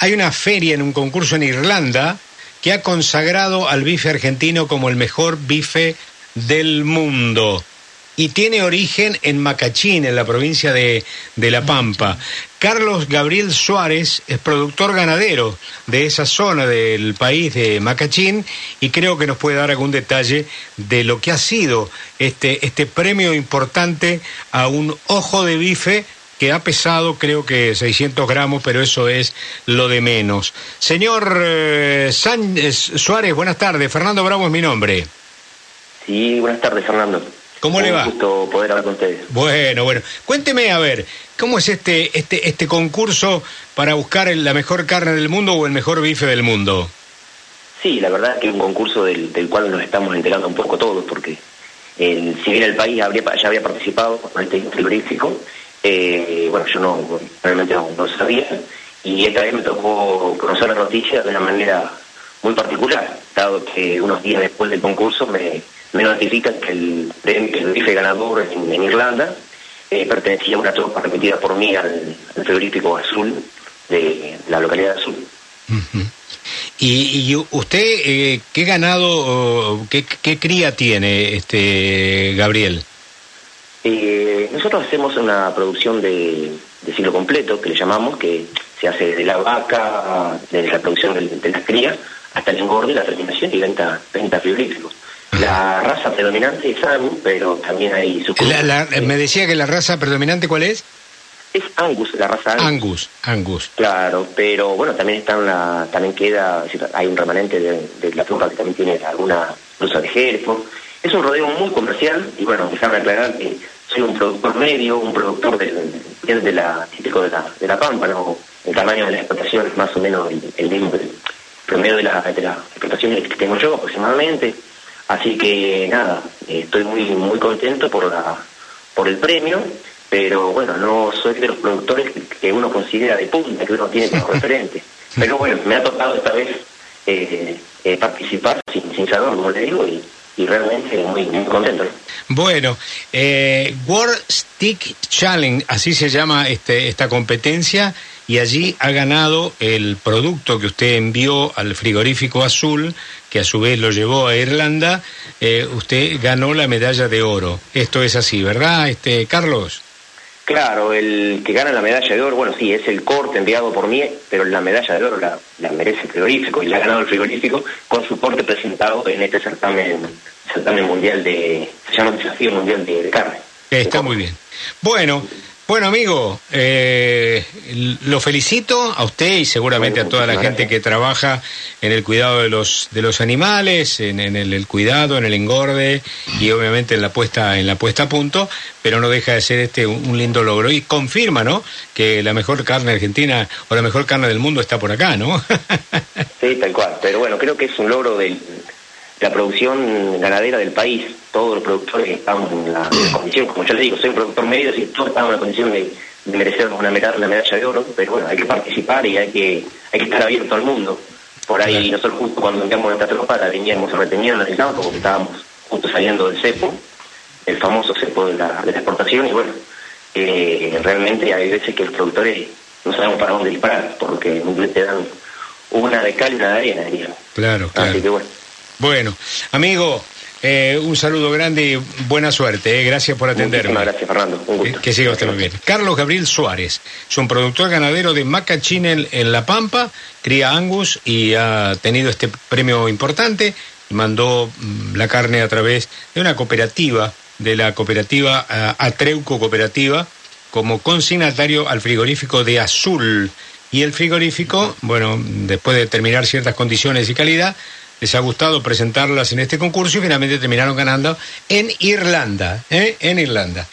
hay una feria en un concurso en Irlanda que ha consagrado al bife argentino como el mejor bife del mundo y tiene origen en Macachín, en la provincia de, de, La Pampa. Carlos Gabriel Suárez es productor ganadero de esa zona del país de Macachín y creo que nos puede dar algún detalle de lo que ha sido este, este premio importante a un ojo de bife que ha pesado creo que 600 gramos, pero eso es lo de menos. Señor eh, Suárez, buenas tardes. Fernando Bravo es mi nombre. Sí, buenas tardes, Fernando. ¿Cómo le va? Un gusto poder hablar con ustedes. Bueno, bueno. Cuénteme, a ver, ¿cómo es este, este, este concurso para buscar la mejor carne del mundo o el mejor bife del mundo? Sí, la verdad es que es un concurso del, del cual nos estamos enterando un poco todos, porque el, si bien el país habría, ya había participado con este frigorífico, eh, bueno, yo no realmente no, no, sabía, y esta vez me tocó conocer la noticia de una manera muy particular, dado que unos días después del concurso me me notifican que el, el bife ganador en, Irlanda eh, pertenecía a una tropa repetida por mí al, frigorífico azul de, la localidad de Azul. ¿Y, usted eh, qué ganado, qué, qué, cría tiene, este Gabriel? Eh, nosotros hacemos una producción de, de ciclo completo, que le llamamos, que se hace desde la vaca, desde la producción de, de las crías, hasta el engorde, la terminación y venta, venta frigoríficos. La raza predominante es Angus, pero también hay su... me decía que la raza predominante, ¿cuál es? Es Angus, la raza Angus. Angus, Angus. Claro, pero bueno, también está la, también queda, hay un remanente de, la flora que también tiene alguna cruza de Hereford. Es un rodeo muy comercial y bueno, déjame aclarar que soy un productor medio, un productor de, de la, típico de la, de la pampa, ¿no? El tamaño de la explotación es más o menos el, mismo, el promedio de, la, de las explotaciones que tengo yo aproximadamente Así que nada, estoy muy muy contento por la por el premio, pero bueno, no soy de los productores que uno considera de punta, que uno tiene como referente. Pero bueno, me ha tocado esta vez eh, eh, participar sin, sin saber, como le digo, y, y realmente muy, muy contento. Bueno, eh, World Stick Challenge, así se llama este, esta competencia, y allí ha ganado el producto que usted envió al frigorífico azul, que a su vez lo llevó a Irlanda, eh, usted ganó la medalla de oro. Esto es así, ¿verdad, este Carlos? Claro, el que gana la medalla de oro, bueno, sí, es el corte enviado por mí, pero la medalla de oro la, merece el frigorífico y la ha ganado el frigorífico con su corte presentado en este certamen, certamen mundial de, se llama Desafío Mundial de Carne. Está muy bien. Bueno, bueno, amigo, eh, lo felicito a usted y seguramente a toda la gente que trabaja en el cuidado de los de los animales, en, el, cuidado, en el engorde y obviamente en la puesta en la puesta a punto, pero no deja de ser este un, lindo logro y confirma, ¿no? Que la mejor carne argentina o la mejor carne del mundo está por acá, ¿no? sí, tal cual. Pero bueno, creo que es un logro de la producción ganadera del país todos los productores estamos en la, condición, como yo le digo, soy un productor medio, y todos estamos en la condición de, merecer una medalla, medalla de oro, pero bueno, hay que participar y hay que, hay que estar abierto al mundo. Por ahí nosotros justo cuando enviamos nuestra tropa la veníamos reteniendo en el campo porque estábamos justo saliendo del cepo, el famoso cepo de la, de la exportación, y bueno, eh, realmente hay veces que los productores no sabemos para dónde disparar, porque te dan una de cal y una de arena, diría. Claro, claro. Así que bueno. Bueno, amigo, eh, un saludo grande y buena suerte. Eh. Gracias por atenderme. gracias, Fernando. Un gusto. Que, siga usted muy bien. Carlos Gabriel Suárez es un productor ganadero de Macachín en, La Pampa, cría Angus y ha tenido este premio importante. Mandó mm, la carne a través de una cooperativa, de la cooperativa uh, Atreuco Cooperativa, como consignatario al frigorífico de Azul. Y el frigorífico, bueno, después de terminar ciertas condiciones y calidad, les ha gustado presentarlas en este concurso y finalmente terminaron ganando en Irlanda, ¿eh? en Irlanda.